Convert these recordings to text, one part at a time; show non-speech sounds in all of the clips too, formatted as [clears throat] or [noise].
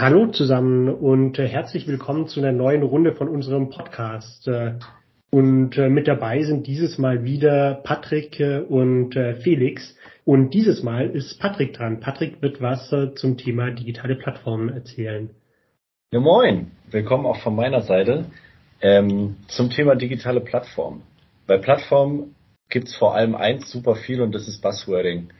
Hallo zusammen und äh, herzlich willkommen zu einer neuen Runde von unserem Podcast. Äh, und äh, mit dabei sind dieses Mal wieder Patrick und Felix. Und dieses Mal ist Patrick dran. Patrick wird was zum Thema digitale Plattformen erzählen. Ja, moin. Willkommen auch von meiner Seite ähm, zum Thema digitale Plattformen. Bei Plattformen gibt's vor allem eins super viel und das ist Buzzwording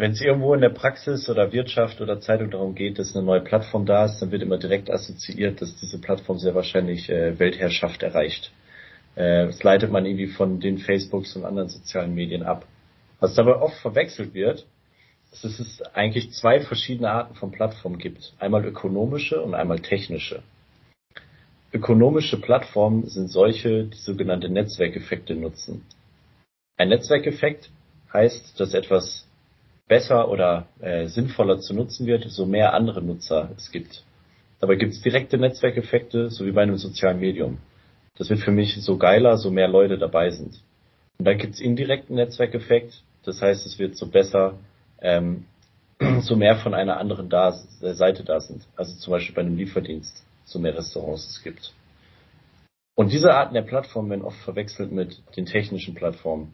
wenn es irgendwo in der Praxis oder Wirtschaft oder Zeitung darum geht, dass eine neue Plattform da ist, dann wird immer direkt assoziiert, dass diese Plattform sehr wahrscheinlich äh, Weltherrschaft erreicht. Äh, das leitet man irgendwie von den Facebooks und anderen sozialen Medien ab. Was dabei oft verwechselt wird, ist, dass es eigentlich zwei verschiedene Arten von Plattformen gibt. Einmal ökonomische und einmal technische. Ökonomische Plattformen sind solche, die sogenannte Netzwerkeffekte nutzen. Ein Netzwerkeffekt heißt, dass etwas besser oder äh, sinnvoller zu nutzen wird, so mehr andere Nutzer es gibt. Dabei gibt es direkte Netzwerkeffekte, so wie bei einem sozialen Medium. Das wird für mich so geiler, so mehr Leute dabei sind. Und dann gibt es indirekten Netzwerkeffekt, das heißt, es wird so besser, ähm, [clears throat] so mehr von einer anderen da, äh, Seite da sind. Also zum Beispiel bei einem Lieferdienst, so mehr Restaurants es gibt. Und diese Arten der Plattformen werden oft verwechselt mit den technischen Plattformen.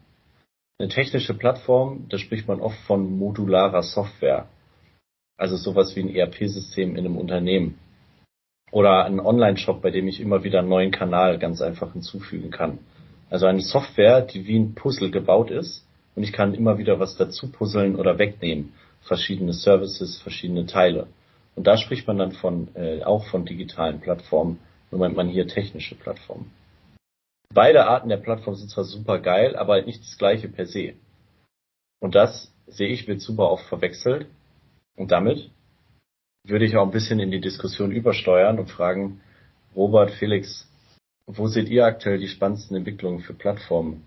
Eine technische Plattform, da spricht man oft von modularer Software. Also sowas wie ein ERP-System in einem Unternehmen. Oder ein Online-Shop, bei dem ich immer wieder einen neuen Kanal ganz einfach hinzufügen kann. Also eine Software, die wie ein Puzzle gebaut ist und ich kann immer wieder was dazu puzzeln oder wegnehmen. Verschiedene Services, verschiedene Teile. Und da spricht man dann von, äh, auch von digitalen Plattformen, nur meint man hier technische Plattformen. Beide Arten der Plattform sind zwar super geil, aber nicht das gleiche per se. Und das sehe ich wird super oft verwechselt. Und damit würde ich auch ein bisschen in die Diskussion übersteuern und fragen, Robert, Felix, wo seht ihr aktuell die spannendsten Entwicklungen für Plattformen?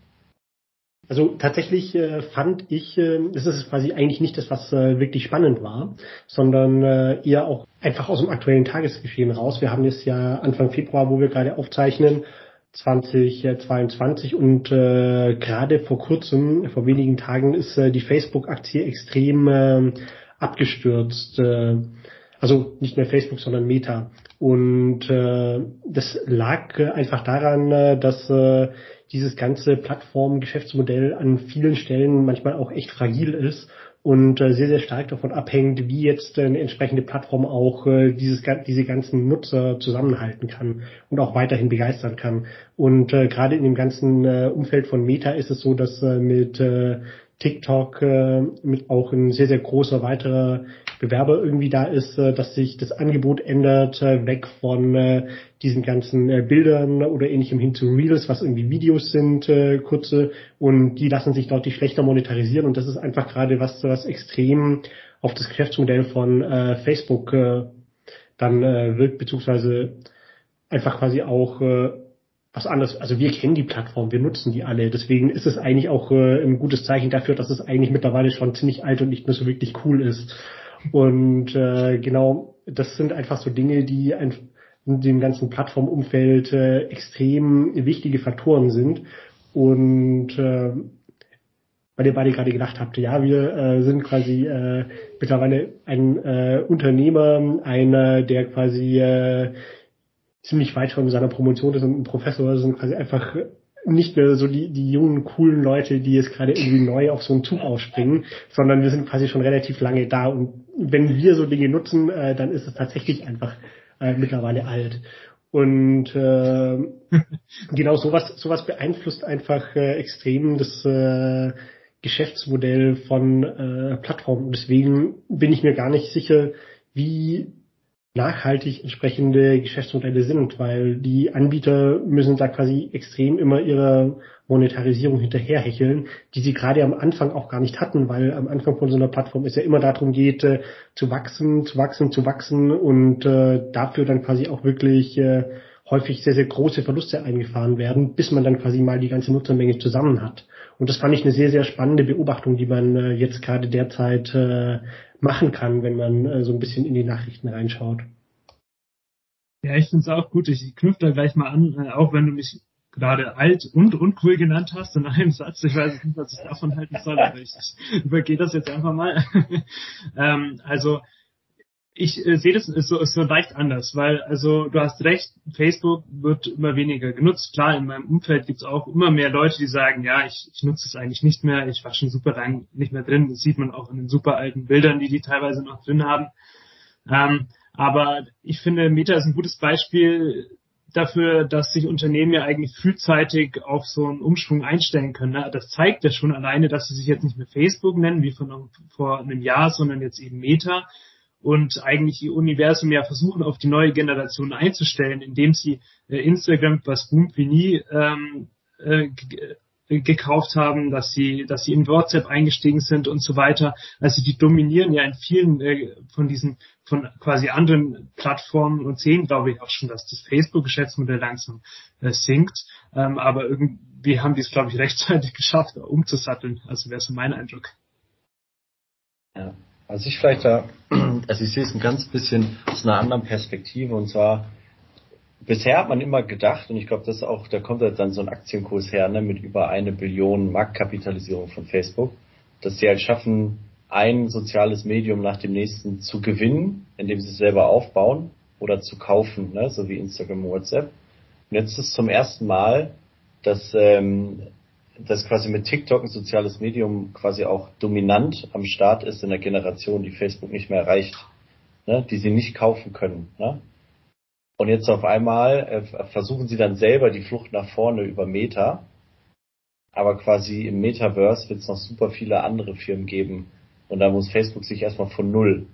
Also tatsächlich äh, fand ich, äh, das ist quasi eigentlich nicht das, was äh, wirklich spannend war, sondern äh, eher auch einfach aus dem aktuellen Tagesgeschehen raus. Wir haben jetzt ja Anfang Februar, wo wir gerade aufzeichnen, 2022 und äh, gerade vor kurzem, vor wenigen Tagen, ist äh, die Facebook-Aktie extrem äh, abgestürzt. Äh, also nicht mehr Facebook, sondern Meta. Und äh, das lag äh, einfach daran, äh, dass äh, dieses ganze Plattform-Geschäftsmodell an vielen Stellen manchmal auch echt fragil ist und äh, sehr, sehr stark davon abhängt, wie jetzt eine entsprechende Plattform auch äh, dieses, diese ganzen Nutzer zusammenhalten kann und auch weiterhin begeistern kann. Und äh, gerade in dem ganzen äh, Umfeld von Meta ist es so, dass äh, mit äh, TikTok äh, mit auch ein sehr, sehr großer weiterer Bewerber irgendwie da ist, äh, dass sich das Angebot ändert, äh, weg von äh, diesen ganzen äh, Bildern oder ähnlichem hin zu Reels, was irgendwie Videos sind, äh, kurze, und die lassen sich deutlich schlechter monetarisieren. Und das ist einfach gerade was, was extrem auf das Geschäftsmodell von äh, Facebook äh, dann äh, wirkt, beziehungsweise einfach quasi auch äh, was anderes. Also wir kennen die Plattform, wir nutzen die alle. Deswegen ist es eigentlich auch äh, ein gutes Zeichen dafür, dass es eigentlich mittlerweile schon ziemlich alt und nicht mehr so wirklich cool ist. Und äh, genau, das sind einfach so Dinge, die ein, in dem ganzen Plattformumfeld äh, extrem wichtige Faktoren sind. Und äh, weil ihr beide gerade gedacht habt, ja, wir äh, sind quasi äh, mittlerweile ein äh, Unternehmer, einer, der quasi äh, ziemlich weit schon in seiner Promotion ist und ein Professor sind quasi einfach nicht mehr so die, die jungen, coolen Leute, die jetzt gerade irgendwie neu auf so einen Zug aufspringen, sondern wir sind quasi schon relativ lange da und wenn wir so Dinge nutzen, äh, dann ist es tatsächlich einfach äh, mittlerweile alt. Und äh, [laughs] genau sowas, sowas beeinflusst einfach äh, extrem das äh, Geschäftsmodell von äh, Plattformen. Deswegen bin ich mir gar nicht sicher, wie nachhaltig entsprechende Geschäftsmodelle sind, weil die Anbieter müssen da quasi extrem immer ihrer Monetarisierung hinterherhecheln, die sie gerade am Anfang auch gar nicht hatten, weil am Anfang von so einer Plattform es ja immer darum geht, äh, zu wachsen, zu wachsen, zu wachsen und äh, dafür dann quasi auch wirklich äh, häufig sehr, sehr große Verluste eingefahren werden, bis man dann quasi mal die ganze Nutzermenge zusammen hat. Und das fand ich eine sehr, sehr spannende Beobachtung, die man äh, jetzt gerade derzeit äh, machen kann, wenn man äh, so ein bisschen in die Nachrichten reinschaut. Ja, ich finde es auch gut. Ich knüpfe da gleich mal an, äh, auch wenn du mich gerade alt und uncool genannt hast in einem Satz. Ich weiß nicht, was ich davon halten soll, aber ich übergehe das jetzt einfach mal. [laughs] ähm, also ich äh, sehe das so, so leicht anders, weil also du hast recht, Facebook wird immer weniger genutzt. Klar, in meinem Umfeld gibt es auch immer mehr Leute, die sagen, ja, ich, ich nutze es eigentlich nicht mehr, ich war schon super lang nicht mehr drin. Das sieht man auch in den super alten Bildern, die die teilweise noch drin haben. Ähm, aber ich finde, Meta ist ein gutes Beispiel dafür, dass sich Unternehmen ja eigentlich frühzeitig auf so einen Umschwung einstellen können. Ne? Das zeigt ja schon alleine, dass sie sich jetzt nicht mehr Facebook nennen, wie vor, vor einem Jahr, sondern jetzt eben Meta und eigentlich ihr Universum ja versuchen, auf die neue Generation einzustellen, indem sie äh, Instagram, was boomt wie nie, ähm, äh, gekauft haben, dass sie, dass sie in WhatsApp eingestiegen sind und so weiter. Also die dominieren ja in vielen äh, von diesen, von quasi anderen Plattformen und sehen, glaube ich, auch schon, dass das Facebook-Geschäftsmodell langsam äh, sinkt. Ähm, aber irgendwie haben die es, glaube ich, [laughs] rechtzeitig geschafft, umzusatteln. Also wäre so mein Eindruck. Ja, also ich vielleicht da, [clears throat] also ich sehe es ein ganz bisschen aus einer anderen Perspektive und zwar bisher hat man immer gedacht, und ich glaube, das auch, da kommt dann so ein Aktienkurs her, ne, mit über eine Billion Marktkapitalisierung von Facebook, dass sie halt schaffen, ein soziales Medium nach dem nächsten zu gewinnen, indem sie es selber aufbauen oder zu kaufen, ne, so wie Instagram WhatsApp. Und jetzt ist zum ersten Mal, dass, ähm, dass quasi mit TikTok ein soziales Medium quasi auch dominant am Start ist in der Generation, die Facebook nicht mehr erreicht, ne, die sie nicht kaufen können. Ne? Und jetzt auf einmal äh, versuchen sie dann selber die Flucht nach vorne über Meta. Aber quasi im Metaverse wird es noch super viele andere Firmen geben. Und da muss Facebook sich erstmal von null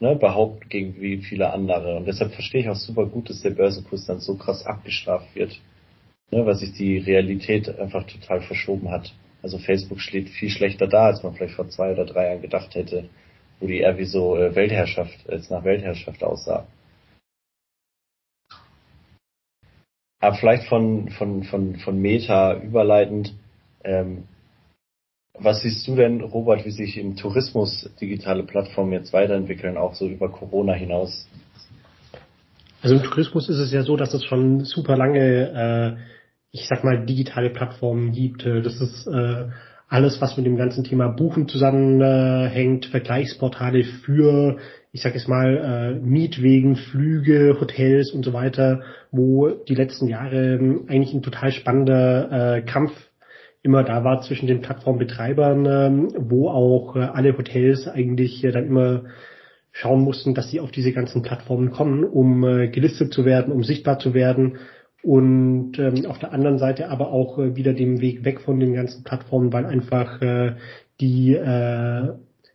ne, behaupten gegen wie viele andere. Und deshalb verstehe ich auch super gut, dass der Börsenkurs dann so krass abgestraft wird. Ne, weil sich die Realität einfach total verschoben hat. Also Facebook steht viel schlechter da, als man vielleicht vor zwei oder drei Jahren gedacht hätte, wo die eher wie so äh, Weltherrschaft, als nach Weltherrschaft aussah. Aber vielleicht von, von, von, von Meta überleitend, ähm, was siehst du denn, Robert, wie sich im Tourismus digitale Plattformen jetzt weiterentwickeln, auch so über Corona hinaus? Also im Tourismus ist es ja so, dass es schon super lange, äh, ich sag mal, digitale Plattformen gibt. Äh, das ist äh, alles, was mit dem ganzen Thema Buchen zusammenhängt, Vergleichsportale für ich sage jetzt mal, äh, Mietwegen, Flüge, Hotels und so weiter, wo die letzten Jahre ähm, eigentlich ein total spannender äh, Kampf immer da war zwischen den Plattformbetreibern, ähm, wo auch äh, alle Hotels eigentlich äh, dann immer schauen mussten, dass sie auf diese ganzen Plattformen kommen, um äh, gelistet zu werden, um sichtbar zu werden und ähm, auf der anderen Seite aber auch äh, wieder den Weg weg von den ganzen Plattformen, weil einfach äh, die äh,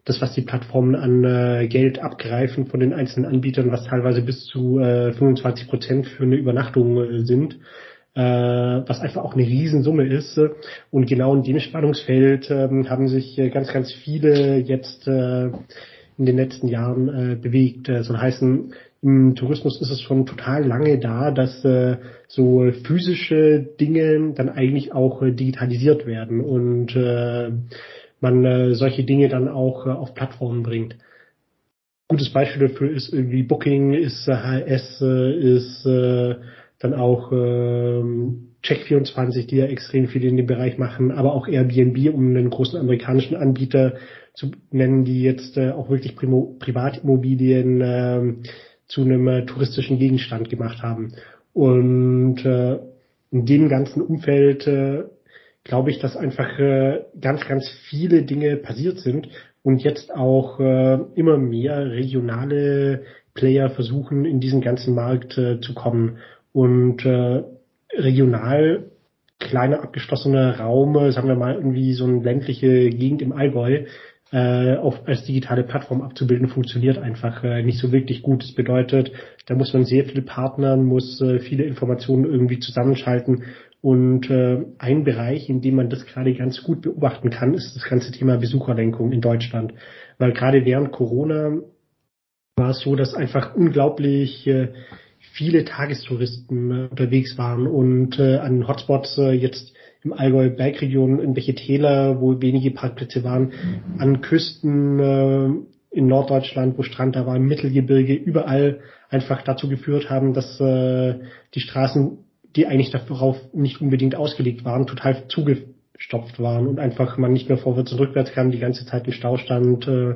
das, was die Plattformen an äh, Geld abgreifen von den einzelnen Anbietern, was teilweise bis zu äh, 25 Prozent für eine Übernachtung äh, sind, äh, was einfach auch eine Riesensumme ist. Und genau in dem Spannungsfeld äh, haben sich äh, ganz, ganz viele jetzt äh, in den letzten Jahren äh, bewegt. Äh, soll heißen, im Tourismus ist es schon total lange da, dass äh, so physische Dinge dann eigentlich auch äh, digitalisiert werden und äh, man äh, solche Dinge dann auch äh, auf Plattformen bringt. Gutes Beispiel dafür ist irgendwie Booking, ist äh, HS, äh, ist äh, dann auch äh, Check24, die ja extrem viel in dem Bereich machen, aber auch Airbnb, um einen großen amerikanischen Anbieter zu nennen, die jetzt äh, auch wirklich Primo Privatimmobilien äh, zu einem äh, touristischen Gegenstand gemacht haben. Und äh, in dem ganzen Umfeld äh, glaube ich, dass einfach äh, ganz, ganz viele Dinge passiert sind und jetzt auch äh, immer mehr regionale Player versuchen, in diesen ganzen Markt äh, zu kommen. Und äh, regional kleiner abgeschlossener Raum, sagen wir mal irgendwie so eine ländliche Gegend im Allgäu, äh, auf, als digitale Plattform abzubilden, funktioniert einfach äh, nicht so wirklich gut. Das bedeutet, da muss man sehr viele partnern, muss äh, viele Informationen irgendwie zusammenschalten und äh, ein Bereich, in dem man das gerade ganz gut beobachten kann, ist das ganze Thema Besucherlenkung in Deutschland. Weil gerade während Corona war es so, dass einfach unglaublich äh, viele Tagestouristen äh, unterwegs waren und äh, an Hotspots äh, jetzt im Allgäu Bergregion, in welche Täler, wo wenige Parkplätze waren, an Küsten äh, in Norddeutschland, wo Strand da war, im Mittelgebirge, überall einfach dazu geführt haben, dass äh, die Straßen die eigentlich darauf nicht unbedingt ausgelegt waren, total zugestopft waren und einfach man nicht mehr vorwärts und rückwärts kam, die ganze Zeit im Stau stand äh,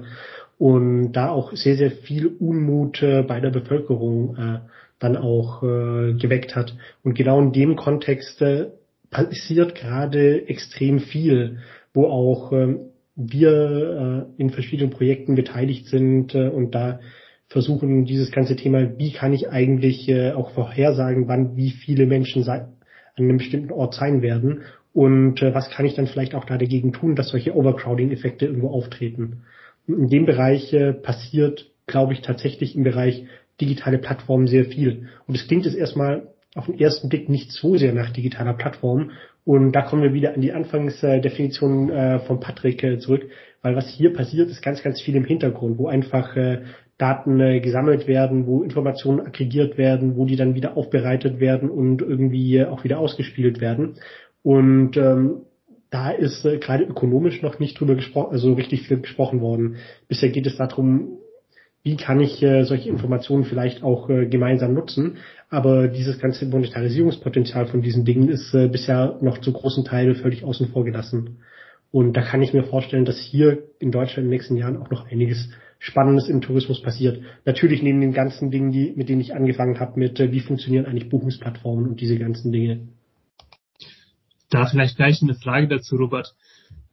und da auch sehr, sehr viel Unmut äh, bei der Bevölkerung äh, dann auch äh, geweckt hat. Und genau in dem Kontext äh, passiert gerade extrem viel, wo auch äh, wir äh, in verschiedenen Projekten beteiligt sind äh, und da versuchen, dieses ganze Thema, wie kann ich eigentlich äh, auch vorhersagen, wann wie viele Menschen an einem bestimmten Ort sein werden und äh, was kann ich dann vielleicht auch da dagegen tun, dass solche Overcrowding-Effekte irgendwo auftreten. In dem Bereich äh, passiert, glaube ich, tatsächlich im Bereich digitale Plattformen sehr viel. Und es klingt jetzt erstmal auf den ersten Blick nicht so sehr nach digitaler Plattform. Und da kommen wir wieder an die Anfangsdefinition äh, von Patrick äh, zurück, weil was hier passiert, ist ganz, ganz viel im Hintergrund, wo einfach äh, Daten äh, gesammelt werden, wo Informationen aggregiert werden, wo die dann wieder aufbereitet werden und irgendwie äh, auch wieder ausgespielt werden. Und ähm, da ist äh, gerade ökonomisch noch nicht drüber gesprochen, also richtig viel gesprochen worden. Bisher geht es darum, wie kann ich äh, solche Informationen vielleicht auch äh, gemeinsam nutzen. Aber dieses ganze Monetarisierungspotenzial von diesen Dingen ist äh, bisher noch zu großen Teilen völlig außen vor gelassen. Und da kann ich mir vorstellen, dass hier in Deutschland in den nächsten Jahren auch noch einiges Spannendes im Tourismus passiert. Natürlich neben den ganzen Dingen, die, mit denen ich angefangen habe, mit äh, wie funktionieren eigentlich Buchungsplattformen und diese ganzen Dinge. Da vielleicht gleich eine Frage dazu, Robert.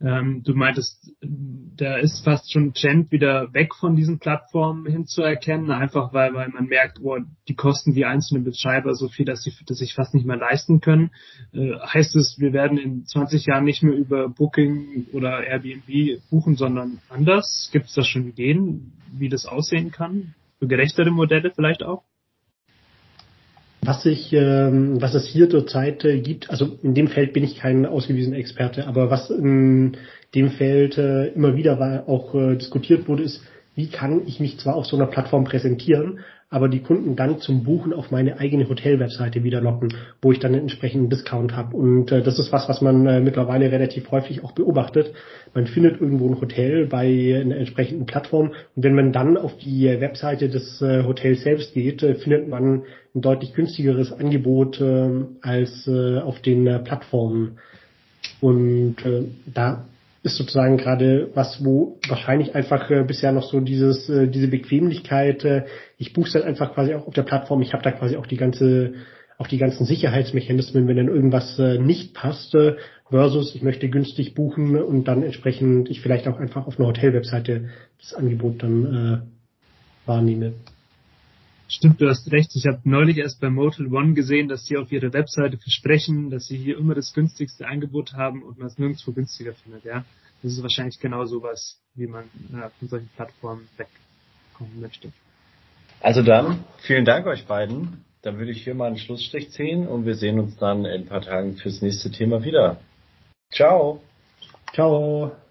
Ähm, du meintest, da ist fast schon Trend wieder weg von diesen Plattformen hinzuerkennen, einfach weil, weil man merkt, oh, die kosten die einzelnen Betreiber so viel, dass sie das sich fast nicht mehr leisten können. Äh, heißt es, wir werden in 20 Jahren nicht mehr über Booking oder Airbnb buchen, sondern anders? Gibt es da schon Ideen, wie das aussehen kann? Für gerechtere Modelle vielleicht auch? Was ich, ähm, was es hier zurzeit äh, gibt, also in dem Feld bin ich kein ausgewiesener Experte, aber was in dem Feld äh, immer wieder war, auch äh, diskutiert wurde, ist, wie kann ich mich zwar auf so einer Plattform präsentieren, aber die Kunden dann zum Buchen auf meine eigene Hotel-Webseite wieder locken, wo ich dann einen entsprechenden Discount habe. Und äh, das ist was, was man äh, mittlerweile relativ häufig auch beobachtet. Man findet irgendwo ein Hotel bei einer entsprechenden Plattform und wenn man dann auf die Webseite des äh, Hotels selbst geht, äh, findet man ein deutlich günstigeres Angebot äh, als äh, auf den äh, Plattformen. Und äh, da ist sozusagen gerade was, wo wahrscheinlich einfach äh, bisher noch so dieses, äh, diese Bequemlichkeit, äh, ich buche dann einfach quasi auch auf der Plattform, ich habe da quasi auch die ganze, auch die ganzen Sicherheitsmechanismen, wenn dann irgendwas äh, nicht passt, äh, versus ich möchte günstig buchen und dann entsprechend ich vielleicht auch einfach auf einer Hotelwebseite das Angebot dann äh, wahrnehme. Stimmt, du hast recht. Ich habe neulich erst bei Motel One gesehen, dass sie auf ihrer Webseite versprechen, dass sie hier immer das günstigste Angebot haben und man es nirgendwo günstiger findet. Ja, das ist wahrscheinlich genau sowas, wie man äh, von solchen Plattformen wegkommen möchte. Also dann, vielen Dank euch beiden. Dann würde ich hier mal einen Schlussstrich ziehen und wir sehen uns dann in ein paar Tagen fürs nächste Thema wieder. Ciao. Ciao.